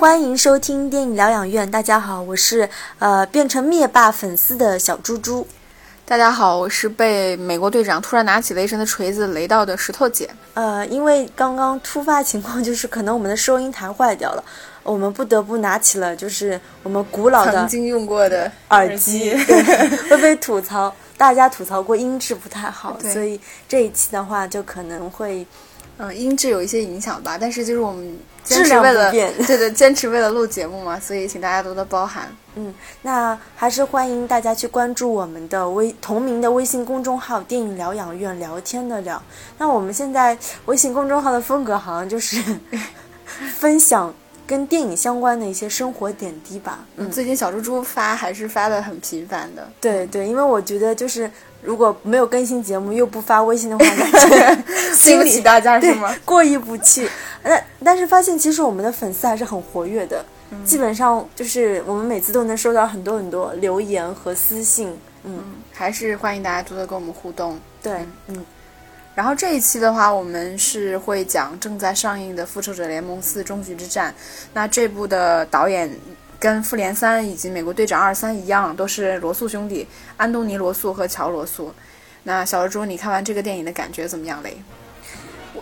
欢迎收听电影疗养院。大家好，我是呃变成灭霸粉丝的小猪猪。大家好，我是被美国队长突然拿起雷神的锤子雷到的石头姐。呃，因为刚刚突发情况就是可能我们的收音台坏掉了，我们不得不拿起了就是我们古老的曾经用过的耳机，会被吐槽，大家吐槽过音质不太好，所以这一期的话就可能会嗯，音质有一些影响吧，但是就是我们坚持为了不变对对，坚持为了录节目嘛，所以请大家多多包涵。嗯，那还是欢迎大家去关注我们的微同名的微信公众号“电影疗养院”，聊天的聊。那我们现在微信公众号的风格好像就是 分享跟电影相关的一些生活点滴吧。嗯，最近小猪猪发还是发的很频繁的，对对，因为我觉得就是如果没有更新节目又不发微信的话，感觉对不起大家是对吗？过意不去。那但是发现其实我们的粉丝还是很活跃的，嗯基本上就是我们每次都能收到很多很多留言和私信。嗯，还是欢迎大家多多跟我们互动。对，嗯然后这一期的话，我们是会讲正在上映的《复仇者联盟四：终局之战》。那这部的导演跟《复联三》以及《美国队长二三》一样，都是罗素兄弟，安东尼·罗素和乔·罗素。那小猪，你看完这个电影的感觉怎么样嘞？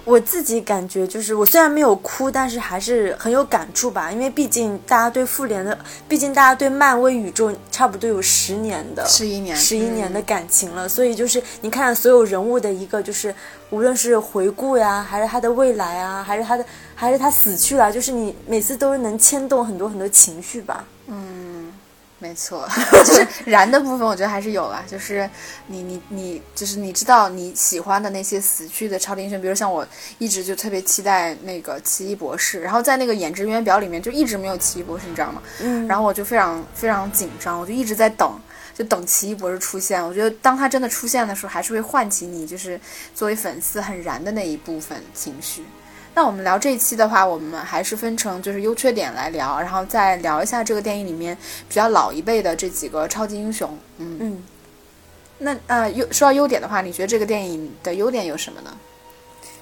我自己感觉就是，我虽然没有哭，但是还是很有感触吧。因为毕竟大家对复联的，毕竟大家对漫威宇宙差不多有十年的、十一年，十一年的感情了，所以就是你看所有人物的一个，就是无论是回顾呀，还是他的未来啊，还是他的，还是他死去了，就是你每次都能牵动很多很多情绪吧。嗯没错，就是燃的部分，我觉得还是有啊。就是你你你，就是你知道你喜欢的那些死去的超级英雄，比如像我一直就特别期待那个奇异博士，然后在那个演职员表里面就一直没有奇异博士，你知道吗？嗯，然后我就非常非常紧张，我就一直在等，就等奇异博士出现。我觉得当他真的出现的时候，还是会唤起你就是作为粉丝很燃的那一部分情绪。那我们聊这一期的话，我们还是分成就是优缺点来聊，然后再聊一下这个电影里面比较老一辈的这几个超级英雄。嗯，嗯，那呃优说到优点的话，你觉得这个电影的优点有什么呢？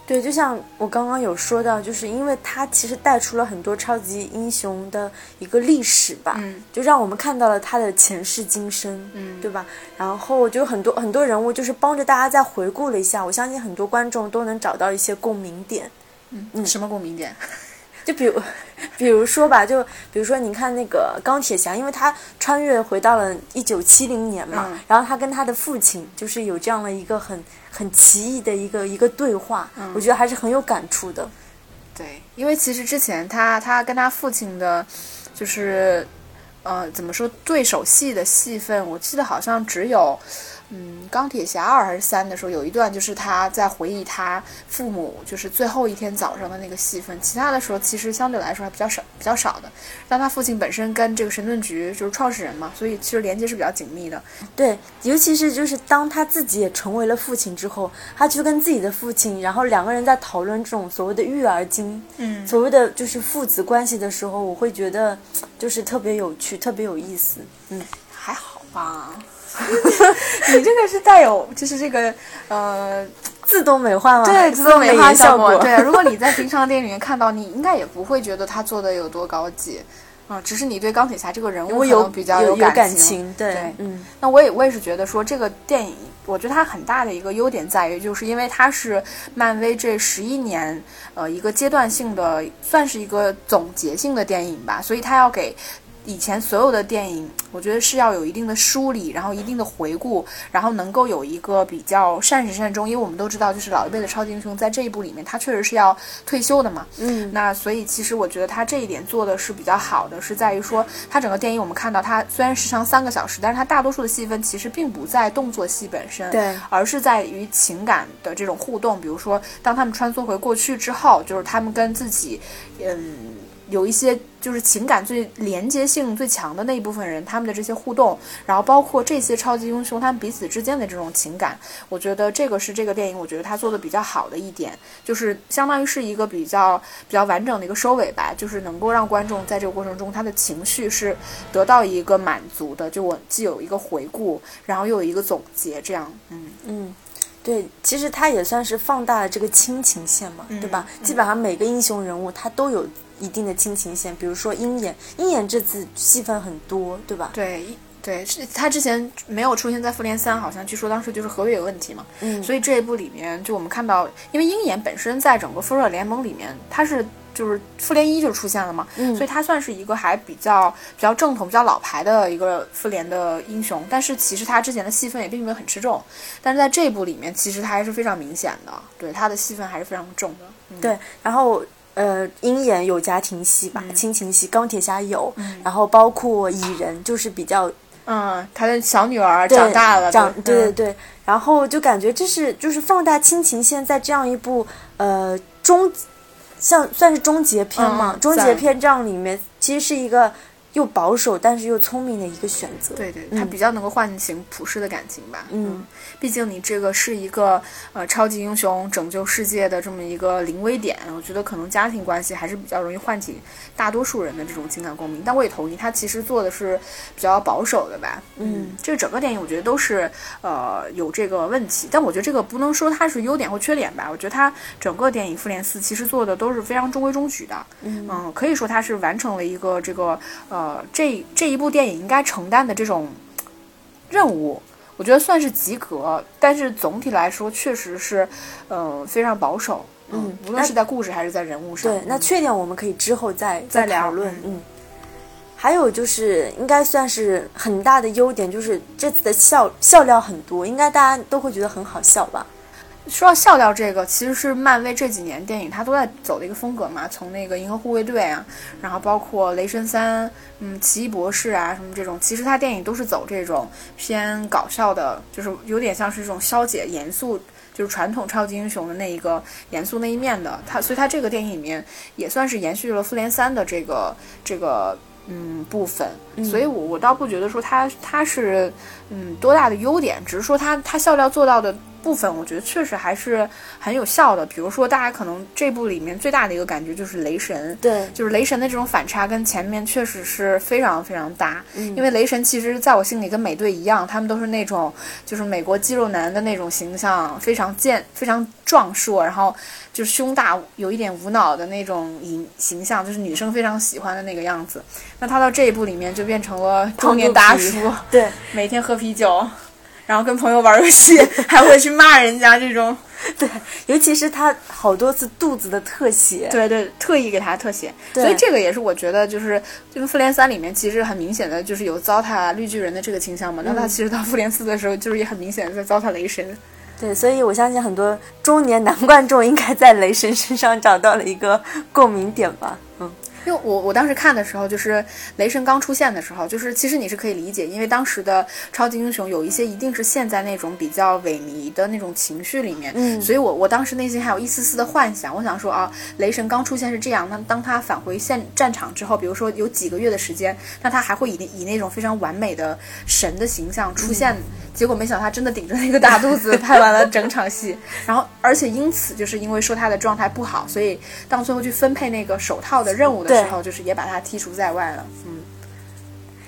对，就像我刚刚有说到，就是因为它其实带出了很多超级英雄的一个历史吧，嗯就让我们看到了他的前世今生，嗯对吧？然后就很多很多人物，就是帮着大家再回顾了一下，我相信很多观众都能找到一些共鸣点。嗯，什么共鸣点？就比如，比如说吧，就比如说，你看那个钢铁侠，因为他穿越回到了一九七零年嘛，嗯然后他跟他的父亲就是有这样的一个很很奇异的一个一个对话，我觉得还是很有感触的。对，因为其实之前他他跟他父亲的，就是呃怎么说对手戏的戏份，我记得好像只有。嗯，钢铁侠二还是三的时候，有一段就是他在回忆他父母就是最后一天早上的那个戏份，其他的时候其实相对来说还比较少，比较少的。但他父亲本身跟这个神盾局就是创始人嘛，所以其实连接是比较紧密的。对，尤其是就是当他自己也成为了父亲之后，他去跟自己的父亲，然后两个人在讨论这种所谓的育儿经，嗯，所谓的就是父子关系的时候，我会觉得就是特别有趣，特别有意思。嗯，还好吧。你这个是带有就是这个呃自动美化吗？对，自自动美化效果。对，如果你 在平常的电影里面看到，你应该也不会觉得他做的有多高级，啊、只是你对钢铁侠这个人物有能比较有感感情，对，对嗯那我也我也是觉得说这个电影，我觉得它很大的一个优点在于，就是因为它是漫威这十一年呃一个阶段性的，算是一个总结性的电影吧，所以它要给。以前所有的电影，我觉得是要有一定的梳理，然后一定的回顾，然后能够有一个比较善始善终。因为我们都知道，就是老一辈的超级英雄在这一部里面，他确实是要退休的嘛。嗯，那所以其实我觉得他这一点做的是比较好的，是在于说他整个电影我们看到它虽然时长三个小时，但是它大多数的戏份其实并不在动作戏本身，对，而是在于情感的这种互动。比如说，当他们穿梭回过去之后，就是他们跟自己，嗯。有一些就是情感最连接性最强的那一部分人，他们的这些互动，然后包括这些超级英雄他们彼此之间的这种情感，我觉得这个是这个电影我觉得他做的比较好的一点，就是相当于是一个比较比较完整的一个收尾吧，就是能够让观众在这个过程中他的情绪是得到一个满足的，就我既有一个回顾，然后又有一个总结，这样，嗯嗯。对，其实他也算是放大了这个亲情线嘛，对吧？基本上每个英雄人物他都有一定的亲情线，比如说鹰眼，鹰眼这次戏份很多，对吧？对。对，是他之前没有出现在复联三，好像据说当时就是合约有问题嘛。嗯，所以这一部里面，就我们看到，因为鹰眼本身在整个复仇者联盟里面，他是就是复联一就出现了嘛，嗯，所以他算是一个还比较比较正统、比较老牌的一个复联的英雄。但是其实他之前的戏份也并没有很吃重，但是在这一部里面，其实他还是非常明显的，对他的戏份还是非常重的。对，然后呃，鹰眼有家庭戏吧，亲情戏，钢铁侠有，然后包括蚁人，就是比较。嗯，他的小女儿长大了，长对对对，然后就感觉这是就是放大亲情线，在这样一部呃终，像算是终结篇嘛，终结篇这样里面，其实是一个。又保守但是又聪明的一个选择，对对，他比较能够唤醒普世的感情吧。嗯，毕竟你这个是一个呃超级英雄拯救世界的这么一个临危点，我觉得可能家庭关系还是比较容易唤起大多数人的这种情感共鸣。但我也同意，他其实做的是比较保守的吧。嗯，这个整个电影我觉得都是呃有这个问题，但我觉得这个不能说它是优点或缺点吧。我觉得它整个电影《复联四》其实做的都是非常中规中矩的。嗯，可以说它是完成了一个这个呃。呃，这这一部电影应该承担的这种任务，我觉得算是及格。但是总体来说，确实是，呃，非常保守。嗯，无论是在故事还是在人物上。对，那缺点我们可以之后再再讨论。嗯，还有就是应该算是很大的优点，就是这次的笑笑料很多，应该大家都会觉得很好笑吧。说到笑料这个，其实是漫威这几年电影它都在走的一个风格嘛，从那个银河护卫队啊，然后包括雷神三，嗯，奇异博士啊什么这种，其实它电影都是走这种偏搞笑的，就是有点像是这种消解严肃，就是传统超级英雄的那一个严肃那一面的。它所以它这个电影里面也算是延续了复联三的这个这个嗯部分，所以我我倒不觉得说它它是嗯多大的优点，只是说它它笑料做到的。部分我觉得确实还是很有效的，比如说大家可能这部里面最大的一个感觉就是雷神，对，就是雷神的这种反差跟前面确实是非常非常大。嗯，因为雷神其实在我心里跟美队一样，他们都是那种就是美国肌肉男的那种形象，非常健、非常壮硕，然后就是胸大，有一点无脑的那种形形象，就是女生非常喜欢的那个样子。那他到这一部里面就变成了中年大叔，对，每天喝啤酒。然后跟朋友玩游戏，还会去骂人家这种，对，尤其是他好多次肚子的特写，对对，特意给他特写，所以这个也是我觉得就是这个复联三里面其实很明显的就是有糟蹋绿巨人的这个倾向嘛，那他其实到复联四的时候就是也很明显的在糟蹋雷神，对，所以我相信很多中年男观众应该在雷神身上找到了一个共鸣点吧，嗯。因为我我当时看的时候，就是雷神刚出现的时候，就是其实你是可以理解，因为当时的超级英雄有一些一定是陷在那种比较萎靡的那种情绪里面，嗯，所以我我当时内心还有一丝丝的幻想，我想说啊，雷神刚出现是这样，那当他返回现战场之后，比如说有几个月的时间，那他还会以以那种非常完美的神的形象出现。结果没想到他真的顶着那个大肚子拍完了整场戏，然后而且因此就是因为说他的状态不好，所以当最后去分配那个手套的任务的时候，就是也把他剔除在外了。嗯，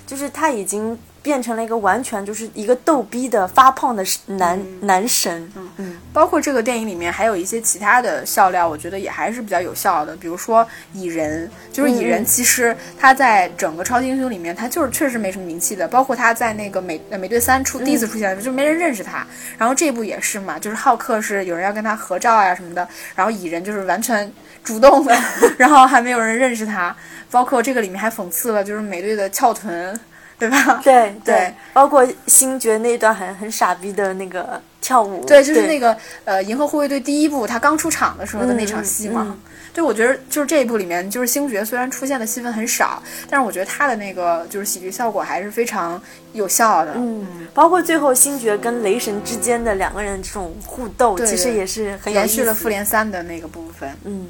就是他已经。变成了一个完全就是一个逗逼的发胖的男男神，嗯嗯，包括这个电影里面还有一些其他的笑料，我觉得也还是比较有效的。比如说蚁人，就是蚁人，其实他在整个超级英雄里面，他就是确实没什么名气的。包括他在那个美美队三出第一次出现的时候，就没人认识他。然后这部也是嘛，就是浩克是有人要跟他合照呀什么的，然后蚁人就是完全主动的，然后还没有人认识他。包括这个里面还讽刺了，就是美队的翘臀。对吧？对 对，包括星爵那段很很傻逼的那个跳舞，对，就是那个呃，银河护卫队第一部他刚出场的时候的那场戏嘛。对，我觉得就是这一部里面，就是星爵虽然出现的戏份很少，但是我觉得他的那个就是喜剧效果还是非常有效的。嗯，包括最后星爵跟雷神之间的两个人这种互斗，其实也是很延续了复联三的那个部分。嗯。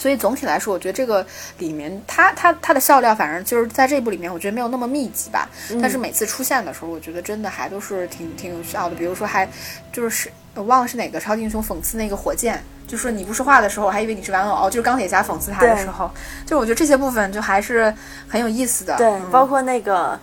所以总体来说，我觉得这个里面，它它它的笑料，反正就是在这部里面，我觉得没有那么密集吧。但是每次出现的时候，我觉得真的还都是挺挺有效的。比如说，还就是我忘了是哪个超级英雄讽刺那个火箭，就说你不说话的时候，我还以为你是玩偶，就是钢铁侠讽刺他的时候，就我觉得这些部分就还是很有意思的。对，包括那个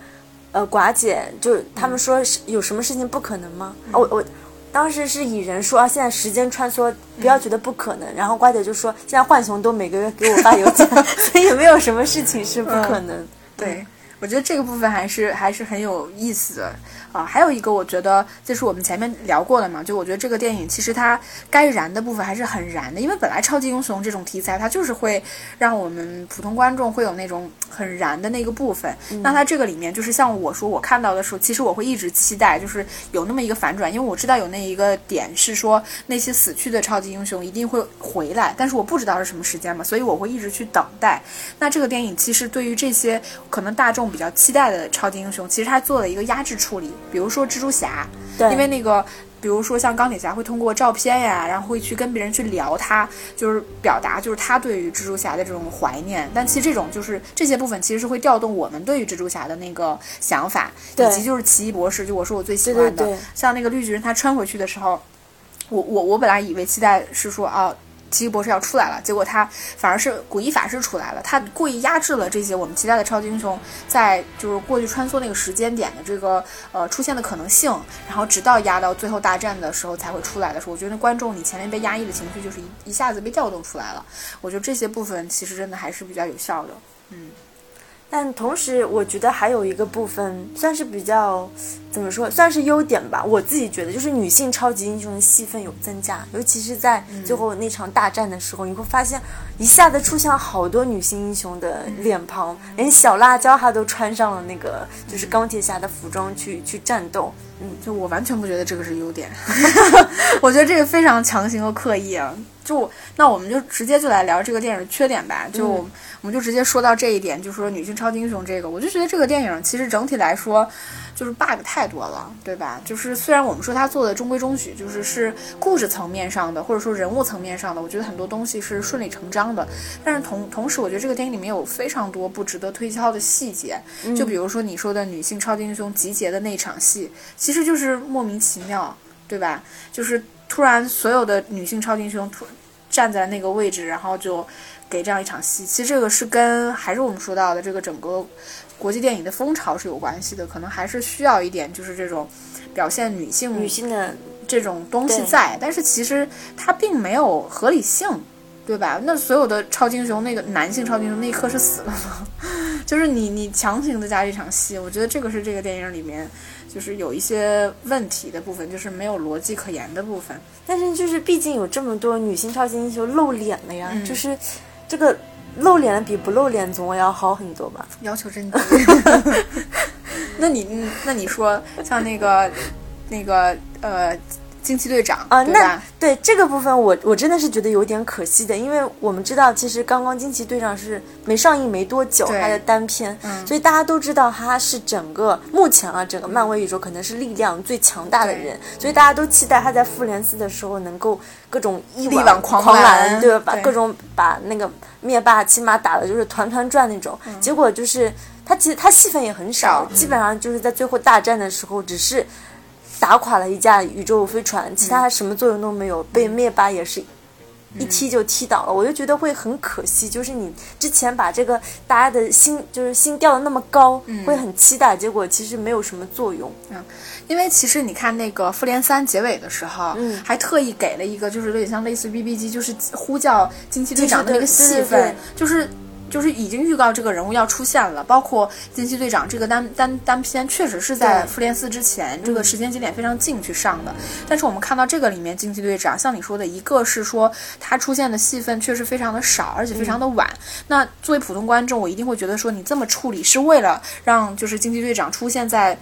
呃寡姐，就他们说有什么事情不可能吗？哦我。当时是蚁人说啊，现在时间穿梭，不要觉得不可能。然后瓜姐就说，现在浣熊都每个月给我发邮件，所以也没有什么事情是不可能。对，我觉得这个部分还是还是很有意思的。啊，还有一个，我觉得就是我们前面聊过的嘛，就我觉得这个电影其实它该燃的部分还是很燃的，因为本来超级英雄这种题材，它就是会让我们普通观众会有那种很燃的那个部分。那它这个里面就是像我说，我看到的时候，其实我会一直期待，就是有那么一个反转，因为我知道有那一个点是说那些死去的超级英雄一定会回来，但是我不知道是什么时间嘛，所以我会一直去等待。那这个电影其实对于这些可能大众比较期待的超级英雄，其实它做了一个压制处理。比如说蜘蛛侠，对，因为那个，比如说像钢铁侠会通过照片呀，然后会去跟别人去聊他，就是表达就是他对于蜘蛛侠的这种怀念。但其实这种就是这些部分其实是会调动我们对于蜘蛛侠的那个想法，以及就是奇异博士，就我说我最喜欢的，像那个绿巨人他穿回去的时候，我我我本来以为期待是说啊。奇异博士要出来了，结果他反而是古一法师出来了。他故意压制了这些我们期待的超级英雄在就是过去穿梭那个时间点的这个呃出现的可能性，然后直到压到最后大战的时候才会出来的时候，我觉得观众你前面被压抑的情绪就是一一下子被调动出来了。我觉得这些部分其实真的还是比较有效的，嗯。但同时，我觉得还有一个部分算是比较，怎么说，算是优点吧。我自己觉得，就是女性超级英雄的戏份有增加，尤其是在最后那场大战的时候，你会发现一下子出现了好多女性英雄的脸庞，连小辣椒她都穿上了那个就是钢铁侠的服装去去战斗。嗯，就我完全不觉得这个是优点，我觉得这个非常强行和刻意啊。就那我们就直接就来聊这个电影的缺点吧。就我们就直接说到这一点，就说女性超级英雄这个，我就觉得这个电影其实整体来说就是 bug 太多了，对吧？就是虽然我们说它做的中规中矩，就是是故事层面上的或者说人物层面上的，我觉得很多东西是顺理成章的。但是同同时，我觉得这个电影里面有非常多不值得推敲的细节。就比如说你说的女性超级英雄集结的那场戏，其实就是莫名其妙，对吧？就是突然所有的女性超级英雄突。站在那个位置，然后就给这样一场戏。其实这个是跟还是我们说到的这个整个国际电影的风潮是有关系的，可能还是需要一点就是这种表现女性女性的这种东西在。但是其实它并没有合理性，对吧？那所有的超级英雄，那个男性超级英雄那一刻是死了吗？就是你你强行的加这场戏，我觉得这个是这个电影里面。就是有一些问题的部分，就是没有逻辑可言的部分。但是就是毕竟有这么多女性超级英雄露脸了呀，就是这个露脸比不露脸总要好很多吧？要求真低。那你那你说像那个那个呃。惊奇队长啊，那对这个部分，我我真的是觉得有点可惜的，因为我们知道，其实刚刚惊奇队长是没上映没多久，他的单片，所以大家都知道他是整个目前啊整个漫威宇宙可能是力量最强大的人，所以大家都期待他在复联四的时候能够各种一挽狂澜，对吧？把各种把那个灭霸起码打的就是团团转那种，结果就是他其实他戏份也很少，基本上就是在最后大战的时候只是。打垮了一架宇宙飞船，其他什么作用都没有，被灭霸也是一踢就踢倒了。我就觉得会很可惜，就是你之前把这个大家的心就是心吊的那么高，会很期待，结果其实没有什么作用。嗯，因为其实你看那个复联三结尾的时候，嗯，还特意给了一个就是有点像类似 B B 机，就是呼叫惊奇队长的那个戏份，就是。就是已经预告这个人物要出现了，包括惊奇队长这个单单单片，确实是在复联四之前，这个时间节点非常近去上的。但是我们看到这个里面惊奇队长，像你说的，一个是说他出现的戏份确实非常的少，而且非常的晚。那作为普通观众，我一定会觉得说你这么处理是为了让就是惊奇队长出现在。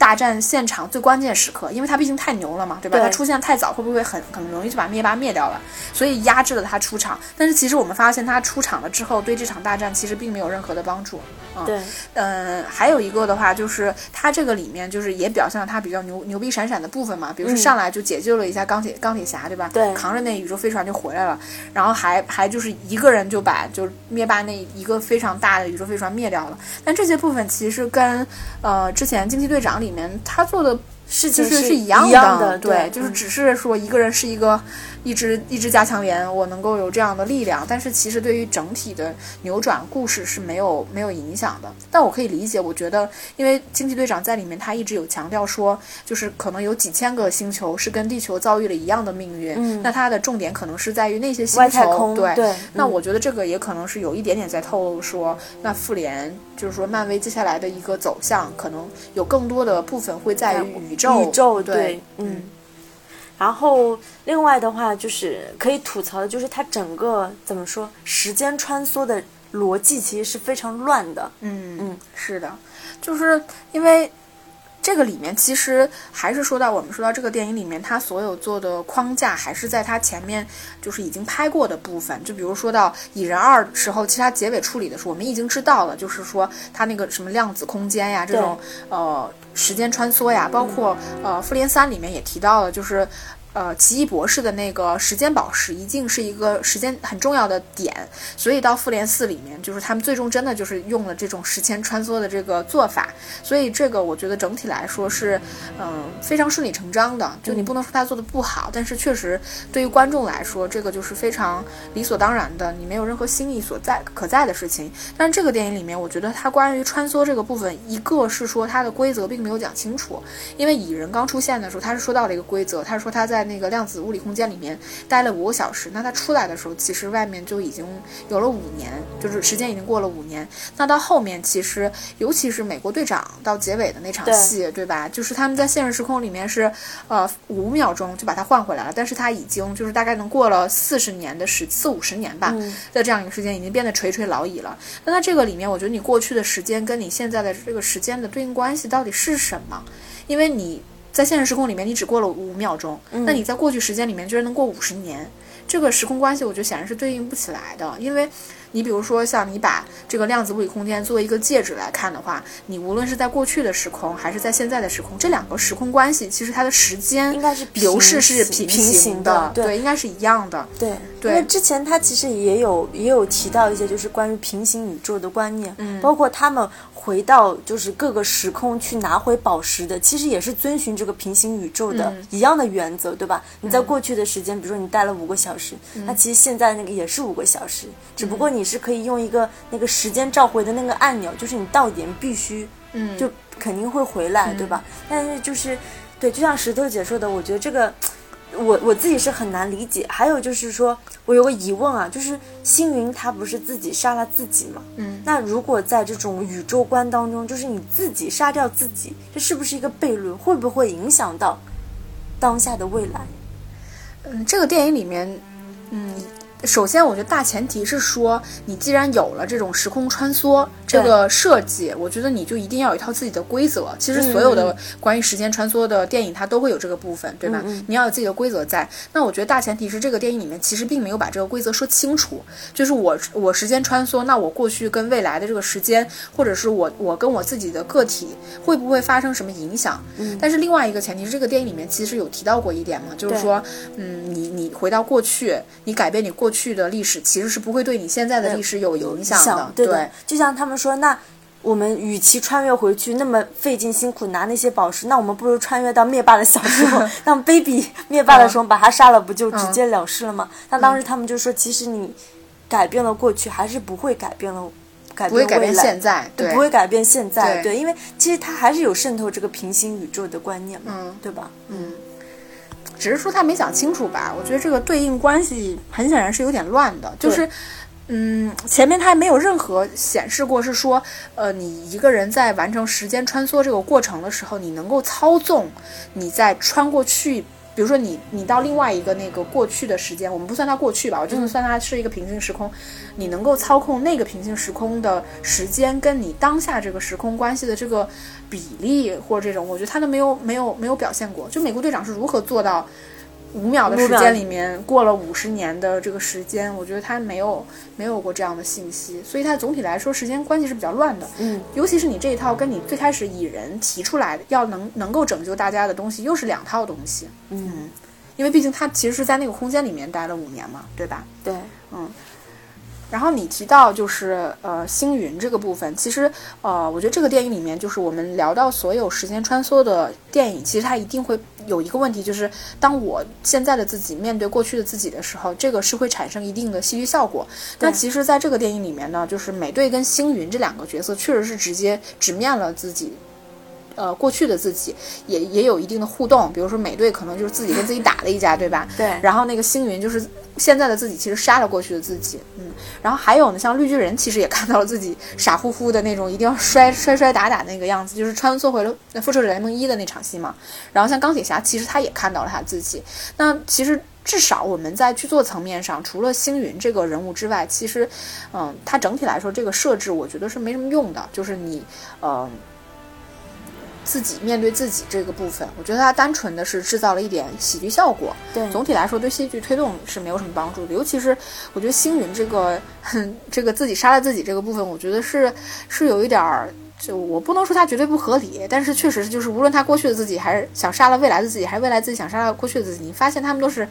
大战现场最关键时刻，因为他毕竟太牛了嘛，对吧？他出现太早，会不会很很容易就把灭霸灭掉了？所以压制了他出场。但是其实我们发现他出场了之后，对这场大战其实并没有任何的帮助。对，嗯，还有一个的话，就是他这个里面就是也表现了他比较牛牛逼闪闪的部分嘛，比如说上来就解救了一下钢铁钢铁侠，对吧？对，扛着那宇宙飞船就回来了，然后还还就是一个人就把就灭霸那一个非常大的宇宙飞船灭掉了。但这些部分其实跟呃之前惊奇队长里。里面他做的事情就是是一样的，对，就是嗯。只是说一个人是一个一支一支加强连，我能够有这样的力量，但是其实对于整体的扭转故事是没有没有影响的。但我可以理解，我觉得因为惊奇队长在里面他一直有强调说，就是可能有几千个星球是跟地球遭遇了一样的命运，嗯那它的重点可能是在于那些星球，空对。对，嗯那我觉得这个也可能是有一点点在透露说，那复联就是说漫威接下来的一个走向，可能有更多的部分会在于宇宙，宇宙对，嗯。然后另外的话，就是可以吐槽的，就是它整个怎么说，时间穿梭的逻辑其实是非常乱的。嗯嗯，是的，就是因为这个里面其实还是说到我们说到这个电影里面，它所有做的框架还是在它前面就是已经拍过的部分。就比如说到《蚁人二》时候，其实它结尾处理的时候，我们已经知道了，就是说它那个什么量子空间呀，这种呃时间穿梭呀，包括呃《复联三》里面也提到了，就是。呃，奇异博士的那个时间宝石一定是一个时间很重要的点，所以到复联四里面，就是他们最终真的就是用了这种时间穿梭的这个做法，所以这个我觉得整体来说是，嗯、非常顺理成章的。就你不能说他做的不好，但是确实对于观众来说，这个就是非常理所当然的，你没有任何新意所在可在的事情。但是这个电影里面，我觉得它关于穿梭这个部分，一个是说它的规则并没有讲清楚，因为蚁人刚出现的时候，他是说到了一个规则，他说他在那个量子物理空间里面待了五个小时，那他出来的时候，其实外面就已经有了五年，就是时间已经过了五年。那到后面，其实尤其是美国队长到结尾的那场戏，对吧？就是他们在现实时空里面是，呃，五秒钟就把他换回来了，但是他已经就是大概能过了四十年的时四五十年吧，嗯的这样一个时间，已经变得垂垂老矣了。那它这个里面，我觉得你过去的时间跟你现在的这个时间的对应关系到底是什么？因为你在现实时空里面，你只过了五秒钟，那你在过去时间里面居然能过五十年，这个时空关系，我觉得显然是对应不起来的。因为你比如说，像你把这个量子物理空间作为一个介质来看的话，你无论是在过去的时空还是在现在的时空，这两个时空关系其实它的时间应该是流逝是行平平行的，的对应该是一样的。对，对因为之前他其实也有也有提到一些就是关于平行宇宙的观念，嗯包括他们回到就是各个时空去拿回宝石的，其实也是遵循这个平行宇宙的嗯。一样的原则，对吧？你在过去的时间，比如说你待了五个小时，嗯。那其实现在那个也是五个小时，只不过你是可以用一个那个时间召回的那个按钮，就是你到点必须嗯，就肯定会回来，对吧？但是就是，对，就像石头姐说的，我觉得这个我我自己是很难理解。还有就是说，我有个疑问啊，就是星云他不是自己杀了自己吗？嗯，那如果在这种宇宙观当中，就是你自己杀掉自己，这是不是一个悖论？会不会影响到当下的未来？嗯，这个电影里面，嗯，首先我觉得大前提是说，你既然有了这种时空穿梭这个设计，我觉得你就一定要有一套自己的规则。其实所有的关于时间穿梭的电影，它都会有这个部分，对吧？你要有自己的规则在。那我觉得大前提是这个电影里面其实并没有把这个规则说清楚，就是我我时间穿梭，那我过去跟未来的这个时间，或者是我我跟我自己的个体会不会发生什么影响？嗯但是另外一个前提是，这个电影里面其实有提到过一点嘛，就是说，嗯，你你回到过去，你改变你过去的历史，其实是不会对你现在的历史有影响的。想对的，就像他们说，那我们与其穿越回去那么费劲辛苦拿那些宝石，那我们不如穿越到灭霸的小时候，让 baby 灭霸的时候把他杀了，不就直接了事了吗？那当时他们就说，其实你改变了过去，还是不会改变了。改不会改变未来现在，对，不会改变现在，对对，因为其实它还是有渗透这个平行宇宙的观念嘛，嗯对吧？嗯，只是说他没想清楚吧？我觉得这个对应关系很显然是有点乱的，就是。嗯，前面他还没有任何显示过是说，呃，你一个人在完成时间穿梭这个过程的时候，你能够操纵你在穿过去，比如说你你到另外一个那个过去的时间，我们不算它过去吧，我就算它是一个平行时空，你能够操控那个平行时空的时间跟你当下这个时空关系的这个比例或者这种，我觉得他都没有没有没有表现过。就美国队长是如何做到五秒的时间里面过了五十年的这个时间，我觉得他没有没有过这样的信息，所以他总体来说时间关系是比较乱的。嗯，尤其是你这一套跟你最开始蚁人提出来的要能能够拯救大家的东西，又是两套东西。嗯，因为毕竟他其实是在那个空间里面待了五年嘛，对吧？对，嗯，然后你提到就是呃星云这个部分，其实呃我觉得这个电影里面就是我们聊到所有时间穿梭的电影，其实它一定会有一个问题，就是当我现在的自己面对过去的自己的时候，这个是会产生一定的戏剧效果。那其实在这个电影里面呢，就是美队跟星云这两个角色确实是直接直面了自己。呃，过去的自己也也有一定的互动，比如说美队可能就是自己跟自己打了一架，对吧？对。然后那个星云就是现在的自己，其实杀了过去的自己，嗯。然后还有呢，像绿巨人其实也看到了自己傻乎乎的那种，一定要摔摔摔打打那个样子，就是穿梭回了《复仇者联盟一》的那场戏嘛。然后像钢铁侠，其实他也看到了他自己。那其实至少我们在剧作层面上，除了星云这个人物之外，其实，嗯，它整体来说这个设置我觉得是没什么用的，就是你，呃。自己面对自己这个部分，我觉得它单纯的是制造了一点喜剧效果。对，总体来说对戏剧推动是没有什么帮助的。尤其是我觉得星云这个，这个自己杀了自己这个部分，我觉得是是有一点儿，就我不能说它绝对不合理，但是确实就是无论他过去的自己，还是想杀了未来的自己，还是未来自己想杀了过去的自己，你发现他们都是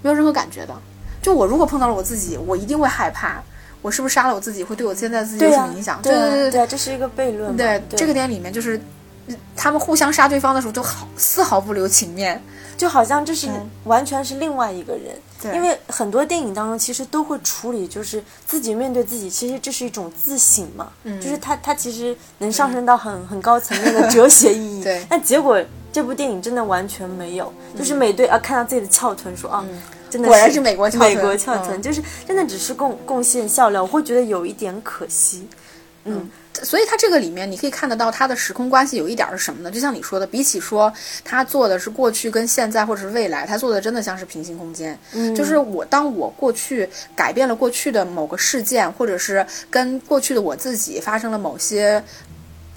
没有任何感觉的。就我如果碰到了我自己，我一定会害怕，我是不是杀了我自己会对我现在自己有什么影响？对对对对，这是一个悖论。对，这个点里面就是。他们互相杀对方的时候，就好丝毫不留情面，就好像这是完全是另外一个人。对，因为很多电影当中其实都会处理，就是自己面对自己，其实这是一种自省嘛。嗯，就是他他其实能上升到很很高层面的哲学意义。对，但结果这部电影真的完全没有，就是美队啊看到自己的翘臀说啊，真的果然是美国翘美国翘臀，就是真的只是贡贡献笑料，我会觉得有一点可惜。嗯。所以它这个里面你可以看得到它的时空关系有一点是什么呢？就像你说的，比起说他做的是过去跟现在或者是未来，他做的真的像是平行空间。嗯，就是我当我过去改变了过去的某个事件，或者是跟过去的我自己发生了某些。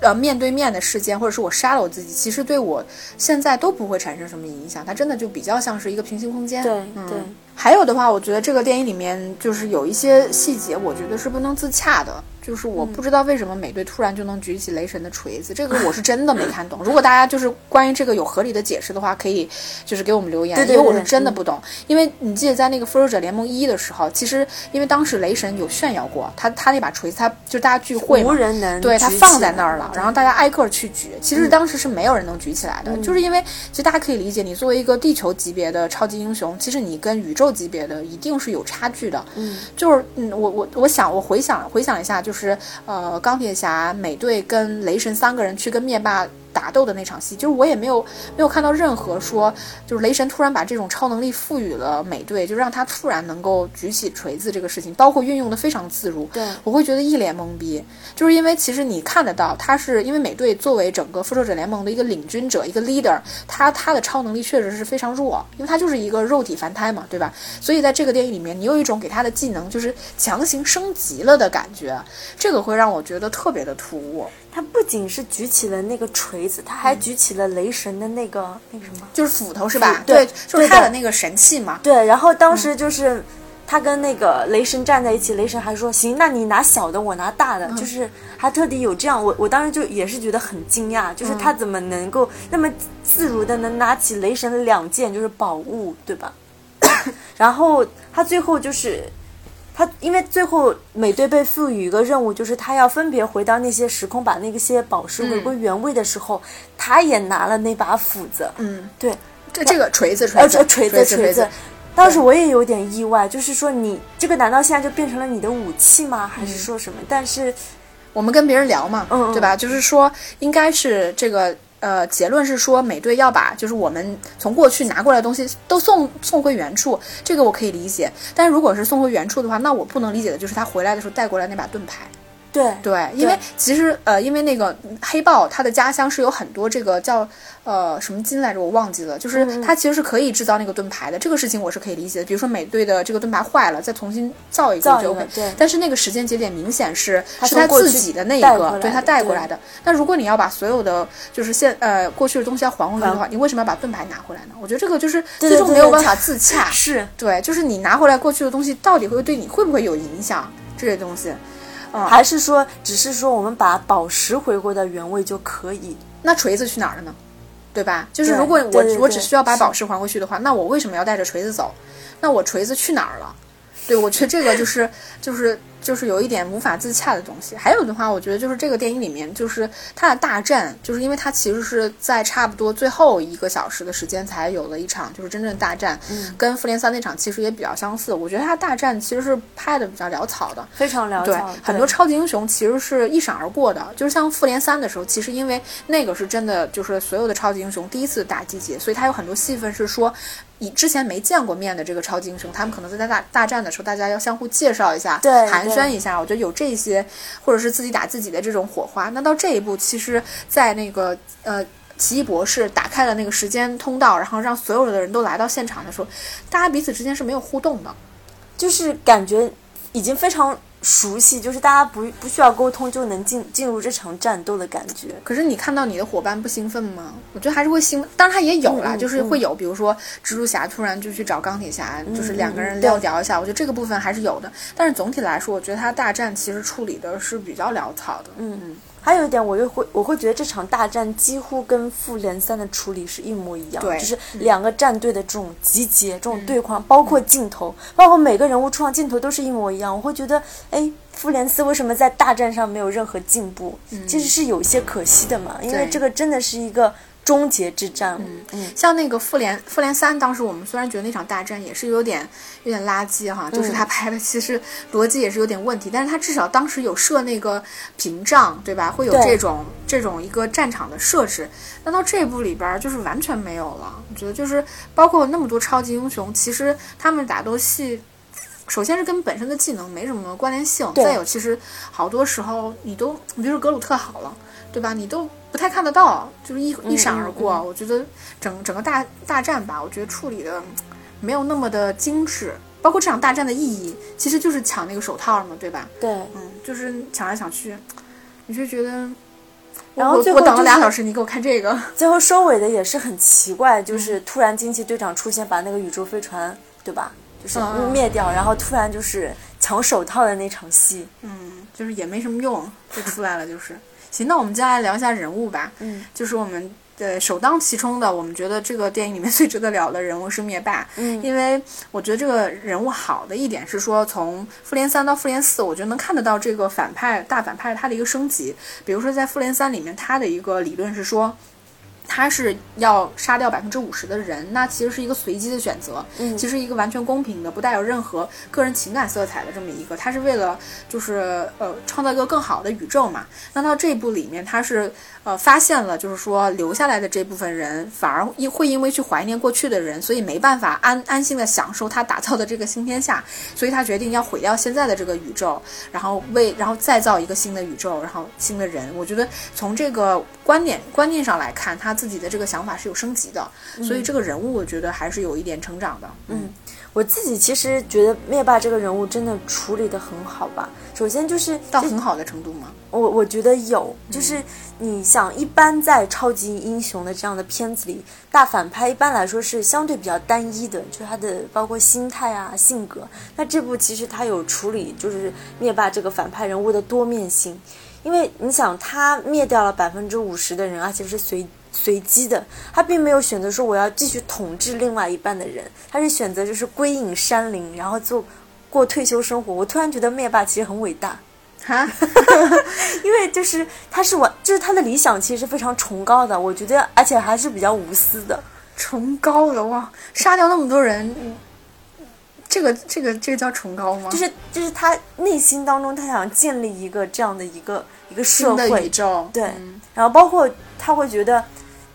呃，面对面的事件，或者是我杀了我自己，其实对我现在都不会产生什么影响。它真的就比较像是一个平行空间。对对。还有的话，我觉得这个电影里面就是有一些细节，我觉得是不能自洽的。就是我不知道为什么美队突然就能举起雷神的锤子，这个我是真的没看懂。如果大家就是关于这个有合理的解释的话，可以就是给我们留言，因为我是真的不懂。因为你记得在那个复仇者联盟一的时候，其实因为当时雷神有炫耀过，他他那把锤子，他就大家聚会无人能对他放在那儿了，然后大家挨个去举，其实当时是没有人能举起来的，就是因为其实大家可以理解，你作为一个地球级别的超级英雄，其实你跟宇宙级别的一定是有差距的。嗯，就是嗯，我我我想我回想回想一下，就是是呃。钢铁侠、美队跟雷神三个人去跟灭霸。打斗的那场戏，就是我也没有没有看到任何说，就是雷神突然把这种超能力赋予了美队，就让他突然能够举起锤子这个事情，包括运用的非常自如。对，我会觉得一脸懵逼，就是因为其实你看得到，他是因为美队作为整个复仇者联盟的一个领军者，一个 leader，他他的超能力确实是非常弱，因为他就是一个肉体凡胎嘛，对吧？所以在这个电影里面，你有一种给他的技能就是强行升级了的感觉，这个会让我觉得特别的突兀。他不仅是举起了那个锤子，他还举起了雷神的那个那个什么，就是斧头是吧？对，就是他的那个神器嘛。对，然后当时就是他跟那个雷神站在一起，雷神还说：“行，那你拿小的，我拿大的。”就是还特地有这样，我我当时就也是觉得很惊讶，就是他怎么能够那么自如的能拿起雷神的两件就是宝物，对吧？然后他最后就是。他因为最后美队被赋予一个任务，就是他要分别回到那些时空，把那些宝石回归原位的时候，他也拿了那把斧子。嗯，对，这这个锤子，锤子，锤子，锤子。当时我也有点意外，就是说你这个难道现在就变成了你的武器吗？还是说什么？但是我们跟别人聊嘛，对吧？就是说应该是这个。呃，结论是说美队要把就是我们从过去拿过来的东西都送送回原处，这个我可以理解。但如果是送回原处的话，那我不能理解的就是他回来的时候带过来那把盾牌。对对，因为其实呃，因为那个黑豹他的家乡是有很多这个叫呃什么金来着，我忘记了，就是他其实是可以制造那个盾牌的。这个事情我是可以理解的。比如说美队的这个盾牌坏了，再重新造一个就 OK。对。但是那个时间节点明显是是他自己的那一个，对他带过来的。那如果你要把所有的就是现呃过去的东西要还回来的话，你为什么要把盾牌拿回来呢？我觉得这个就是最终没有办法 自洽。是对，就是你拿回来过去的东西，到底会对你会不会有影响？这些东西。还是说，只是说我们把宝石回归到原位就可以？那锤子去哪儿了呢？对吧？就是如果我我只需要把宝石还回去的话，那我为什么要带着锤子走？那我锤子去哪儿了？对，我觉得这个就是就是就是有一点无法自洽的东西。还有的话，我觉得就是这个电影里面，就是它的大战，就是因为它其实是在差不多最后一个小时的时间才有了一场就是真正大战，嗯跟复联三那场其实也比较相似。我觉得它大战其实是拍的比较潦草的，非常潦草对草，，很多超级英雄其实是一闪而过的，就是像复联三的时候，其实因为那个是真的，就是所有的超级英雄第一次打集结，所以它有很多戏份是说。以之前没见过面的这个超级英雄，他们可能在大大战的时候，大家要相互介绍一下，对寒对暄一下。我觉得有这些，或者是自己打自己的这种火花。那到这一步，其实，在那个呃，奇异博士打开了那个时间通道，然后让所有的人都来到现场的时候，大家彼此之间是没有互动的。就是感觉已经非常熟悉，就是大家不不需要沟通就能进进入这场战斗的感觉。可是你看到你的伙伴不兴奋吗？我觉得还是会兴奋，当然他也有啦，就是会有，比如说蜘蛛侠突然就去找钢铁侠，就是两个人嗯聊聊一下，我觉得这个部分还是有的。但是总体来说，我觉得他大战其实处理的是比较潦草的。嗯嗯。还有一点，我又会我会觉得这场大战几乎跟复联三的处理是一模一样，就是两个战队的这种集结、这种对抗，包括镜头，包括每个人物出场镜头都是一模一样。我会觉得，哎，复联四为什么在大战上没有任何进步？其实是有些可惜的嘛，因为这个真的是一个终结之战。嗯嗯像那个复联复联三，当时我们虽然觉得那场大战也是有点有点垃圾哈，就是他拍的其实逻辑也是有点问题，但是他至少当时有设那个屏障，对吧？会有这种这种一个战场的设置。那到这部里边儿就是完全没有了。我觉得就是包括那么多超级英雄，其实他们打斗戏。首先是跟本身的技能没什么关联性，再有其实好多时候你都，比如说格鲁特好了，对吧？你都不太看得到，就是一一闪而过。我觉得整整个大大战吧，我觉得处理的没有那么的精致。包括这场大战的意义，其实就是抢那个手套嘛，对吧？对，嗯，就是抢来抢去，你就觉得，然后我我等了俩小时，你给我看这个，最后收尾的也是很奇怪，就是突然惊奇队长出现，把那个宇宙飞船，对吧？就是灭掉，然后突然就是抢手套的那场戏。嗯，就是也没什么用，就出来了，就是。行，那我们接下来聊一下人物吧，嗯就是我们呃首当其冲的，我们觉得这个电影里面 最值得聊的人物是灭霸，嗯因为我觉得这个人物好的一点是说，从复联三到复联四，我觉得能看得到这个反派大反派他的一个升级。比如说在复联三里面，他的一个理论是说。他是要杀掉百分之五十的人，那其实是一个随机的选择，嗯其实一个完全公平的，不带有任何个人情感色彩的这么一个，他是为了就是呃创造一个更好的宇宙嘛。那到这一部里面，他是呃发现了，就是说留下来的这部分人反而因会因为去怀念过去的人，所以没办法安安心的享受他打造的这个新天下，所以他决定要毁掉现在的这个宇宙，然后为然后再造一个新的宇宙，然后新的人。我觉得从这个观点观念上来看，他自己的这个想法是有升级的，所以这个人物我觉得还是有一点成长的。嗯，我自己其实觉得灭霸这个人物真的处理的很好吧。首先就是到很好的程度吗？我我觉得有，就是你想，一般在超级英雄的这样的片子里，大反派一般来说是相对比较单一的，就是他的包括心态啊、性格。那这部其实他有处理，就是灭霸这个反派人物的多面性，因为你想，他灭掉了百分之五十的人，而且是随随机的，他并没有选择说我要继续统治另外一半的人，他是选择就是归隐山林，然后做过退休生活。我突然觉得灭霸其实很伟大。哈，因为就是他是我，就是他的理想其实是非常崇高的，我觉得，而且还是比较无私的。崇高的哇，杀掉那么多人，嗯这个这个这个叫崇高吗？就是就是他内心当中，他想建立一个这样的一个一个社会宇会，宙，对嗯然后包括他会觉得，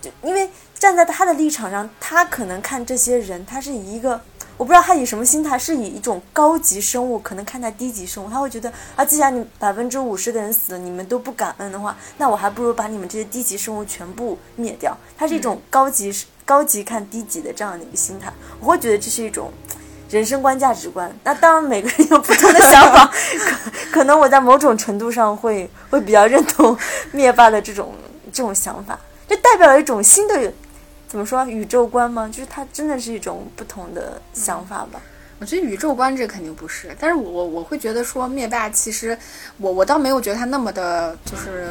就因为站在他的立场上，他可能看这些人，他是以一个。我不知道他以什么心态，是以一种高级生物可能看待低级生物，他会觉得啊，既然你百分之五十的人死了，你们都不感恩的话，那我还不如把你们这些低级生物全部灭掉。他是一种高级、高级看低级的这样的一个心态，我会觉得这是一种人生观、价值观。那当然，每个人有不同的想法，可可能我在某种程度上会会比较认同灭霸的这种这种想法，就代表了一种新的怎么说宇宙观吗？就是它真的是一种不同的想法吧。我觉得宇宙观这肯定不是，但是我我会觉得说灭霸其实我我倒没有觉得他那么的就是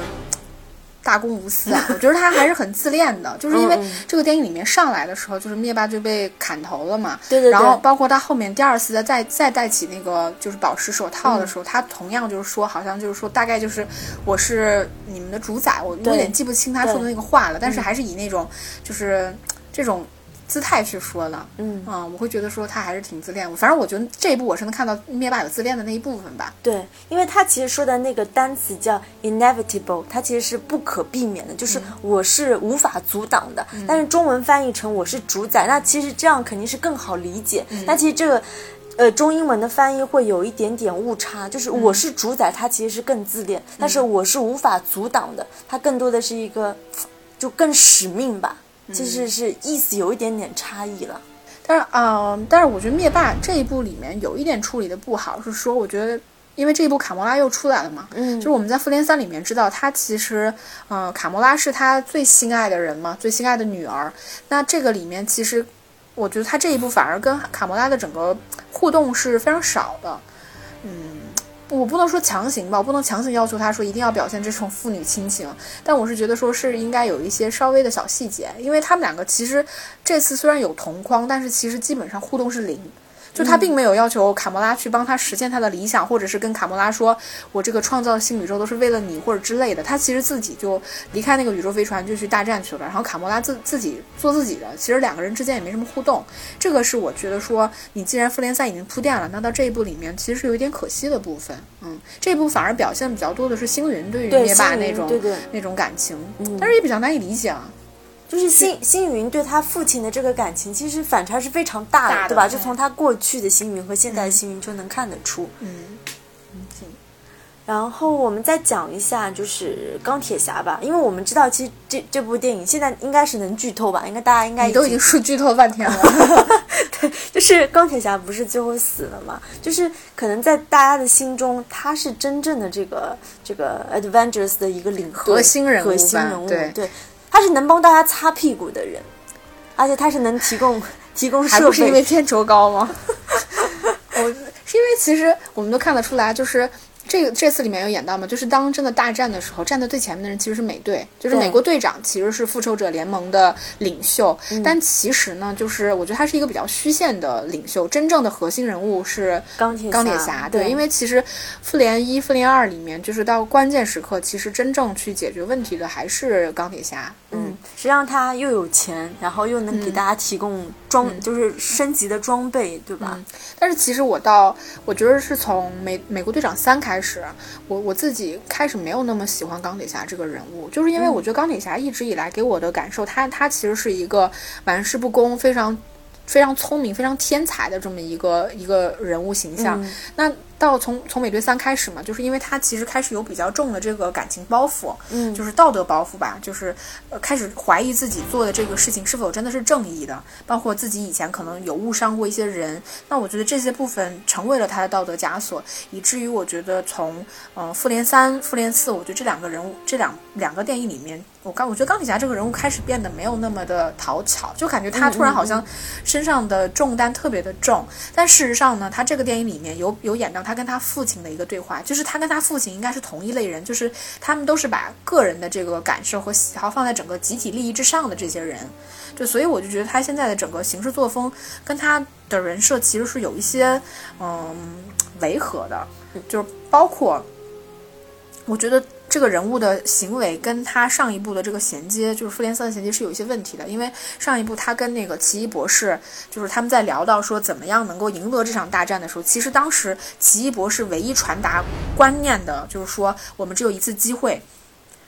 大公无私啊，我觉得他还是很自恋的，就是因为这个电影里面上来的时候，就是灭霸就被砍头了嘛，对对对，然后包括他后面第二次再再再戴起那个就是宝石手套的时候，他同样就是说，好像就是说大概就是我是你们的主宰，我有点记不清他说的那个话了，但是还是以那种就是这种。姿态去说的，嗯啊，我会觉得说他还是挺自恋。反正我觉得这一部我是能看到灭霸有自恋的那一部分吧。对，因为他其实说的那个单词叫 inevitable，它其实是不可避免的，就是我是无法阻挡的。但是中文翻译成我是主宰，那其实这样肯定是更好理解。那其实这个，呃，中英文的翻译会有一点点误差，就是我是主宰，它其实是更自恋，但是我是无法阻挡的，它更多的是一个就更使命吧。其实是意思有一点点差异了，但是嗯，但是我觉得灭霸这一部里面有一点处理的不好，是说我觉得因为这一部卡魔拉又出来了嘛，嗯，就是我们在复联三里面知道他其实，嗯，卡魔拉是他最心爱的人嘛，最心爱的女儿。那这个里面其实，我觉得他这一部反而跟卡魔拉的整个互动是非常少的，嗯。我不能说强行吧，我不能强行要求他说一定要表现这种父女亲情，但我是觉得说是应该有一些稍微的小细节，因为他们两个其实这次虽然有同框，但是其实基本上互动是零。就他并没有要求卡莫拉去帮他实现他的理想，或者是跟卡莫拉说，我这个创造新宇宙都是为了你或者之类的。他其实自己就离开那个宇宙飞船就去大战去了，然后卡莫拉自自己做自己的。其实两个人之间也没什么互动，这个是我觉得说，你既然复联三已经铺垫了，那到这一部里面其实是有一点可惜的部分。嗯，这一部反而表现比较多的是星云对于灭霸那种那种感情，但是也比较难以理解啊。就是星星云对他父亲的这个感情，其实反差是非常大的，对吧？就从他过去的星云和现在的星云就能看得出。嗯，行。然后我们再讲一下，就是钢铁侠吧，因为我们知道，其实这这部电影现在应该是能剧透吧？应该大家应该都已经说剧透半天了。对，就是钢铁侠不是最后死了嘛？就是可能在大家的心中，他是真正的这个这个 Avengers 的一个领核心人物，核心人物，对。他是能帮大家擦屁股的人，而且他是能提供 提供设备，还不是因为片酬高吗？我 是因为其实我们都看得出来，就是。这个这次里面有演到吗？就是当真的大战的时候，站在最前面的人其实是美队，就是美国队长，其实是复仇者联盟的领袖。但其实呢，就是我觉得他是一个比较虚线的领袖，真正的核心人物是钢铁钢铁侠。对，因为其实复联一、复联二里面，就是到关键时刻，其实真正去解决问题的还是钢铁侠。嗯，实际上他又有钱，然后又能给大家提供装，就是升级的装备，对吧？但是其实我到，我觉得是从美美国队长三开。开始，我我自己开始没有那么喜欢钢铁侠这个人物，就是因为我觉得钢铁侠一直以来给我的感受，他他其实是一个玩世不恭、非常非常聪明、非常天才的这么一个一个人物形象。那到从从美队三开始嘛，就是因为他其实开始有比较重的这个感情包袱，嗯，就是道德包袱吧，就是呃开始怀疑自己做的这个事情是否真的是正义的，包括自己以前可能有误伤过一些人，那我觉得这些部分成为了他的道德枷锁，以至于我觉得从嗯复联三、复联四，我觉得这两个人物这两两个电影里面，我刚我觉得钢铁侠这个人物开始变得没有那么的讨巧，就感觉他突然好像身上的重担特别的重，但事实上呢，他这个电影里面有有演到他。跟他父亲的一个对话，就是他跟他父亲应该是同一类人，就是他们都是把个人的这个感受和喜好放在整个集体利益之上的这些人，就所以我就觉得他现在的整个行事作风跟他的人设其实是有一些嗯违和的，就是包括我觉得。这个人物的行为跟他上一部的这个衔接，就是复联三的衔接是有一些问题的。因为上一部他跟那个奇异博士，就是他们在聊到说怎么样能够赢得这场大战的时候，其实当时奇异博士唯一传达观念的就是说，我们只有一次机会。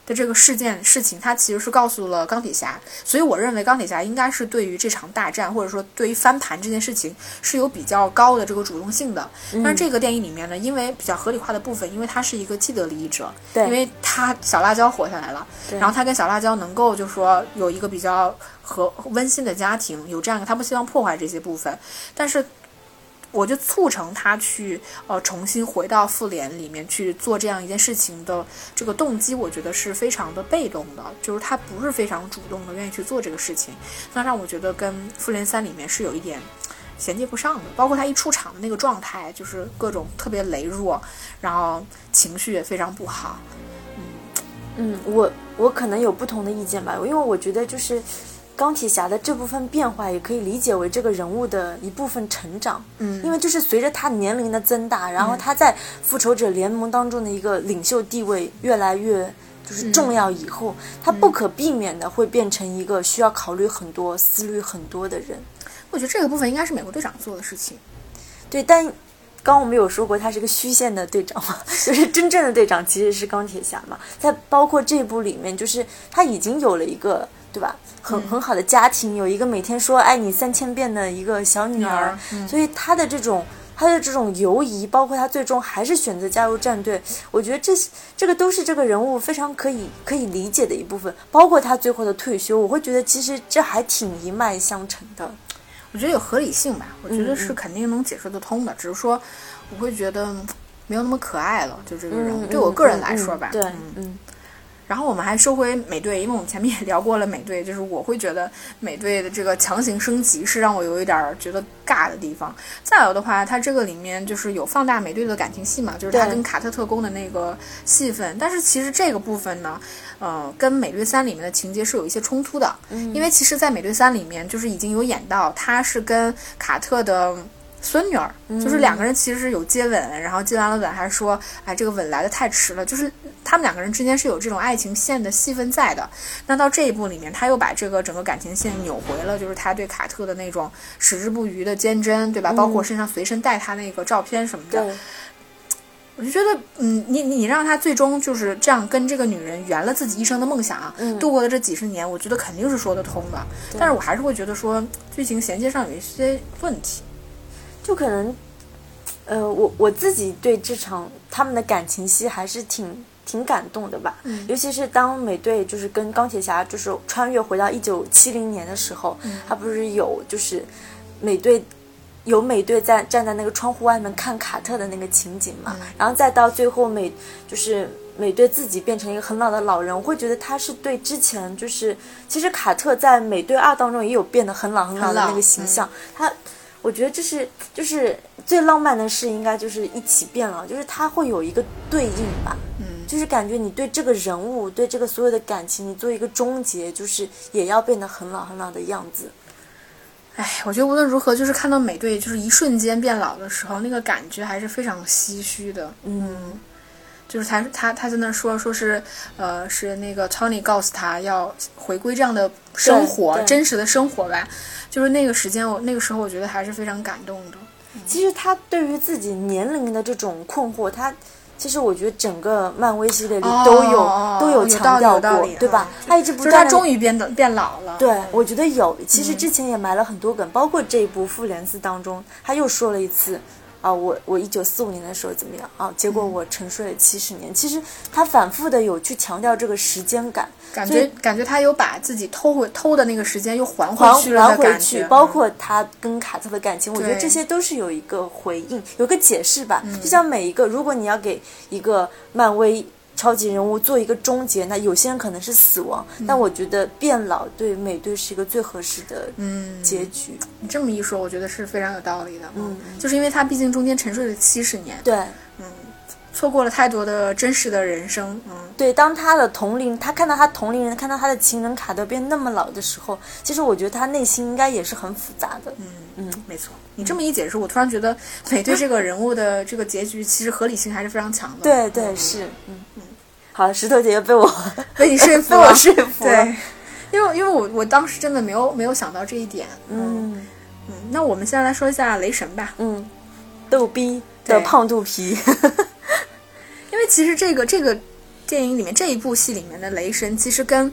的这个事件事情，他其实是告诉了钢铁侠，所以我认为钢铁侠应该是对于这场大战，或者说对于翻盘这件事情是有比较高的这个主动性的。但是这个电影里面呢，因为比较合理化的部分，因为他是一个既得利益者，对，因为他小辣椒活下来了，然后他跟小辣椒能够就说有一个比较和温馨的家庭，有这样一个他不希望破坏这些部分，但是。我就促成他去呃重新回到复联里面去做这样一件事情的这个动机，我觉得是非常的被动的，就是他不是非常主动的愿意去做这个事情，那让我觉得跟复联三里面是有一点衔接不上的。包括他一出场的那个状态，就是各种特别羸弱，然后情绪也非常不好。嗯，嗯，我我可能有不同的意见吧，因为我觉得就是钢铁侠的这部分变化，也可以理解为这个人物的一部分成长。嗯因为就是随着他年龄的增大，然后他在复仇者联盟当中的一个领袖地位越来越就是重要以后，他不可避免的会变成一个需要考虑很多、思虑很多的人。我觉得这个部分应该是美国队长做的事情。对，但刚刚我们有说过，他是个虚线的队长嘛，就是真正的队长其实是钢铁侠嘛。在包括这部里面，就是他已经有了一个对吧，很很好的家庭，有一个每天说爱你三千遍的一个小女儿，嗯所以他的这种。他的这种犹疑，包括他最终还是选择加入战队，我觉得这是这个都是这个人物非常可以可以理解的一部分。包括他最后的退休，我会觉得其实这还挺一脉相承的。我觉得有合理性吧，我觉得是嗯肯定能解释得通的，只是说我会觉得嗯没有那么可爱了，就这个人对我个人来说吧，对，嗯嗯然后我们还说回美队，因为我们前面也聊过了美队，就是我会觉得美队的这个强行升级是让我有一点儿觉得尬的地方。再有的话，它这个里面就是有放大美队的感情戏嘛，就是他跟卡特特工的那个戏份。但是其实这个部分呢，呃，跟美队三里面的情节是有一些冲突的，因为其实，在美队三里面就是已经有演到他是跟卡特的。孙女儿就是两个人其实是有接吻，然后接完了吻还说，哎，这个吻来的太迟了，就是他们两个人之间是有这种爱情线的戏份在的。那到这一步里面，他又把这个整个感情线扭回了，就是他对卡特的那种矢志不渝的坚贞，对吧？包括身上随身带他那个照片什么的，对，我就觉得，嗯，你你让他最终就是这样跟这个女人圆了自己一生的梦想，嗯度过了这几十年，我觉得肯定是说得通的。但是我还是会觉得说剧情衔接上有一些问题。就可能，呃，我我自己对这场他们的感情戏还是挺挺感动的吧。嗯。尤其是当美队就是跟钢铁侠就是穿越回到一九七零年的时候，嗯。他不是有就是美队。有美队在站在那个窗户外面看卡特的那个情景嘛，嗯。然后再到最后美就是美队自己变成一个很老的老人，我会觉得他是对之前就是其实卡特在美队二当中也有变得很老很老的那个形象，他我觉得这是就是最浪漫的事，应该就是一起变老，就是它会有一个对应吧。嗯，就是感觉你对这个人物，对这个所有的感情，你做一个终结，就是也要变得很老很老的样子。哎，我觉得无论如何，就是看到美队就是一瞬间变老的时候，那个感觉还是非常唏嘘的。嗯，就是他他他在那说说是呃是那个 Tony 告诉他要回归这样的生活，真实的生活吧。就是那个时间，我那个时候我觉得还是非常感动的。其实他对于自己年龄的这种困惑，他其实我觉得整个漫威系列里都有、哦都有强调过对吧？嗯他一直不就是他终于变得变老了。对，我觉得有。其实之前也埋了很多梗，包括这一部《复联四》当中，他又说了一次啊，我我一九四五年的时候怎么样啊？结果我沉睡了七十年。其实他反复的有去强调这个时间感，感觉感觉他有把自己偷回偷的那个时间又还还回去了还回去，觉。包括他跟卡特的感情，我觉得这些都是有一个回应，有个解释吧。嗯就像每一个，如果你要给一个漫威。超级人物做一个终结，那有些人可能是死亡，但我觉得变老对美队是一个最合适的嗯，结局。你这么一说，我觉得是非常有道理的。嗯，就是因为他毕竟中间沉睡了七十年，对，错过了太多的真实的人生。嗯，对，当他的同龄，他看到他同龄人，看到他的情人卡德变那么老的时候，其实我觉得他内心应该也是很复杂的。嗯嗯，没错。你这么一解释，我突然觉得美队这个人物的这个结局其实合理性还是非常强的。对对是，嗯嗯。好，石头姐姐被我 被你说服被了，我说服了。对，因为因为我我当时真的没有没有想到这一点。嗯嗯，那我们现在来说一下雷神吧，嗯，逗逼的胖肚皮。其实这个这个电影里面这一部戏里面的雷神，其实跟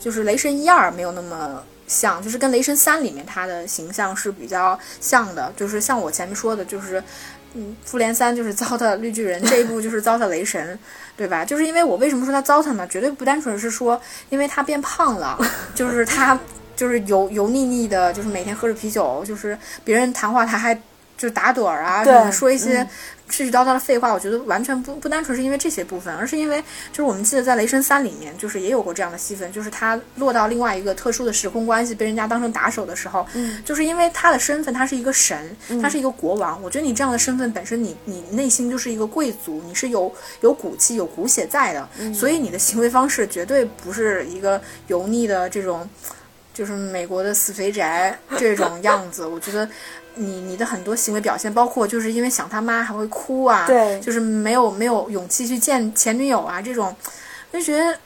就是雷神一二没有那么。像就是跟雷神三里面他的形象是比较像的，就是像我前面说的，就是嗯，复联三就是 糟蹋绿巨人，这一部就是糟蹋雷神，对吧？就是因为我为什么说他糟蹋呢？绝对不单纯是说因为他变胖了，就是他就是油油腻腻的，就是每天喝着啤酒，就是别人谈话他还就是打盹儿啊，对什么说一些嗯絮絮叨叨的废话，我觉得完全不不单纯是因为这些部分，而是因为就是我们记得在《雷神三》里面，就是也有过这样的戏份，就是他落到另外一个特殊的时空关系，被人家当成打手的时候，嗯，就是因为他的身份，他是一个神，他是一个国王。我觉得你这样的身份本身，你你内心就是一个贵族，你是有有骨气、有骨血在的，所以你的行为方式绝对不是一个油腻的这种，就是美国的死肥宅这种样子。我觉得。你你的很多行为表现，包括就是因为想他妈还会哭啊，对，就是没有没有勇气去见前女友啊，这种就觉得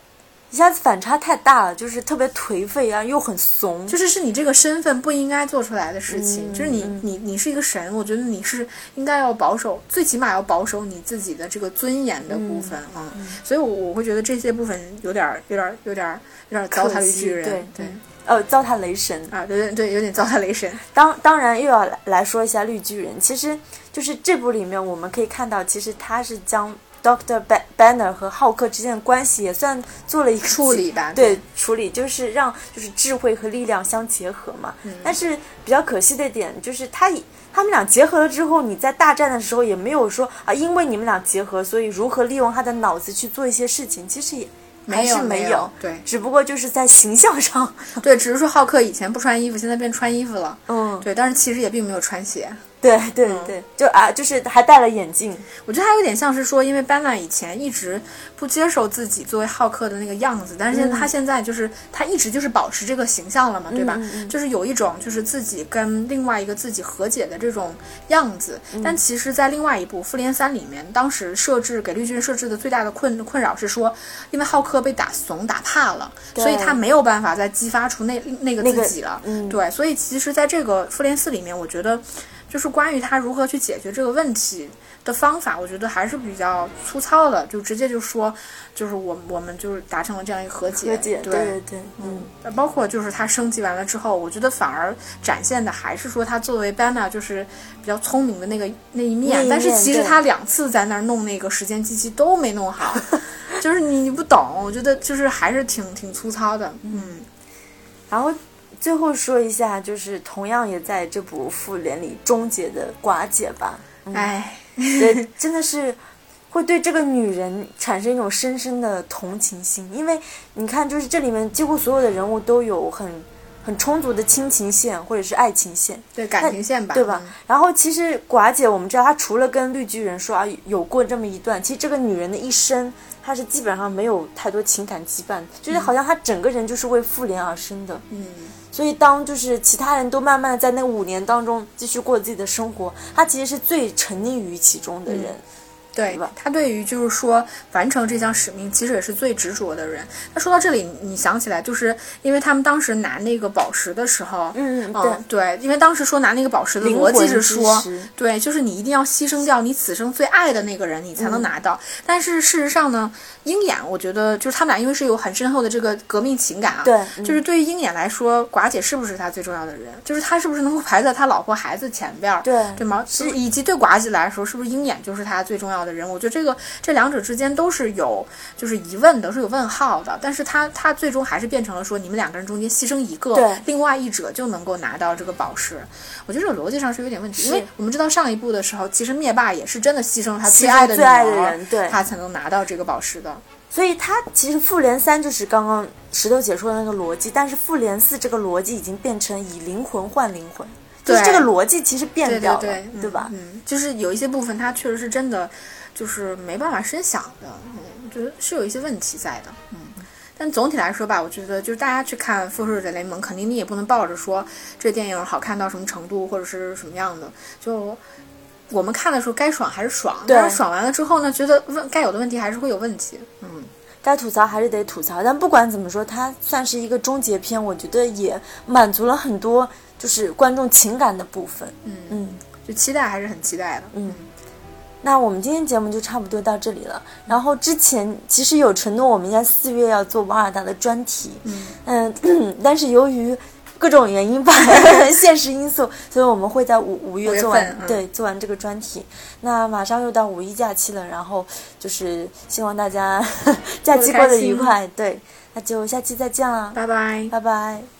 一下子反差太大了，就是特别颓废啊，又很怂，就是是你这个身份不应该做出来的事情，嗯就是你你你是一个神，我觉得你是应该要保守，最起码要保守你自己的这个尊严的部分啊、所以我我会觉得这些部分有点儿有点儿有点儿有点儿糟蹋绿巨人，对呃，糟蹋雷神。啊，对对对，有点糟蹋雷神，当当然又要来来说一下绿巨人，其实就是这部里面我们可以看到，其实他是将 Doctor Banner 和浩克之间的关系也算做了一个处理吧，对处理，就是让就是智慧和力量相结合嘛。嗯但是比较可惜的点就是他他们俩结合了之后，你在大战的时候也没有说啊，因为你们俩结合，所以如何利用他的脑子去做一些事情，其实也还没有是没有，对只不过就是在形象上，对，只是说浩克以前不穿衣服，现在变穿衣服了，嗯，对，但是其实也并没有穿鞋。对对嗯对，就啊，就是还戴了眼镜，我觉得他有点像是说，因为班纳以前一直不接受自己作为浩克的那个样子，但是现在他现在就是他一直就是保持这个形象了嘛，对吧？就是有一种就是自己跟另外一个自己和解的这种样子。嗯但其实，在另外一部《复联三》里面，当时设置给绿巨人设置的最大的困困扰是说，因为浩克被打怂打怕了，所以他没有办法再激发出那那个那个自己了。嗯，对，所以其实在这个复联四里面，我觉得就是关于他如何去解决这个问题的方法，我觉得还是比较粗糙的，就直接就说，就是我我们就是达成了这样一个和解，和解，对对对对，嗯，呃包括就是他升级完了之后，我觉得反而展现的还是说他作为 Banner 就是比较聪明的那个那一面，那一面但是其实他两次在那儿弄那个时间机器都没弄好，就是你你不懂，我觉得就是还是挺挺粗糙的，嗯。然后最后说一下，就是同样也在这部复联里终结的寡姐吧，哎，对，真的是会对这个女人产生一种深深的同情心，因为你看，就是这里面几乎所有的人物都有很很充足的亲情线或者是爱情线，对感情线吧，对吧嗯？然后其实寡姐，我们知道她除了跟绿巨人说啊有过这么一段，其实这个女人的一生，她是基本上没有太多情感羁绊，就是好像她整个人就是为复联而生的。嗯。所以当就是其他人都慢慢在那五年当中继续过自己的生活，他其实是最沉溺于其中的人。对吧他对于就是说完成这项使命，其实也是最执着的人。那说到这里，你想起来，就是因为他们当时拿那个宝石的时候，嗯，嗯，对，因为当时说拿那个宝石的逻辑是说，对，就是你一定要牺牲掉你此生最爱的那个人，你才能拿到。但是事实上呢，鹰眼，我觉得就是他们俩因为是有很深厚的这个革命情感啊，对，嗯就是对于鹰眼来说，寡姐是不是他最重要的人？就是他是不是能够 排在他老婆孩子前边儿？对对吗？以及对寡姐来说，是不是鹰眼就是他最重要的人？我觉得这个这两者之间都是有就是疑问的，是有问号的。但是他他最终还是变成了说，你们两个人中间牺牲一个对，另外一者就能够拿到这个宝石。我觉得这个逻辑上是有点问题，因为我们知道上一部的时候，其实灭霸也是真的牺牲了他最爱的女儿人对他才能拿到这个宝石的。所以他其实复联三就是刚刚石头姐说的那个逻辑，但是复联四这个逻辑已经变成以灵魂换灵魂，就是这个逻辑其实变掉了，对吧？嗯，就是有一些部分它确实是真的，就是没办法深想的，嗯，我觉得是有一些问题在的，嗯。但总体来说吧，我觉得就是大家去看《复仇者联盟》，肯定你也不能抱着说这电影好看到什么程度或者是什么样的，就我们看的时候该爽还是爽，但是爽完了之后呢，觉得问该有的问题还是会有问题，嗯。该吐槽还是得吐槽，但不管怎么说，它算是一个终结篇，我觉得也满足了很多就是观众情感的部分。嗯嗯，就期待还是很期待的。嗯那我们今天节目就差不多到这里了。然后之前其实有承诺，我们应该四月要做瓦尔达的专题，嗯嗯，但是由于各种原因吧，现实因素，所以我们会在五五五月月做完，对，做完这个专题。那马上又到五一假期了，然后就是希望大家 假期过得愉快，对，那就下期再见了，拜拜。拜拜。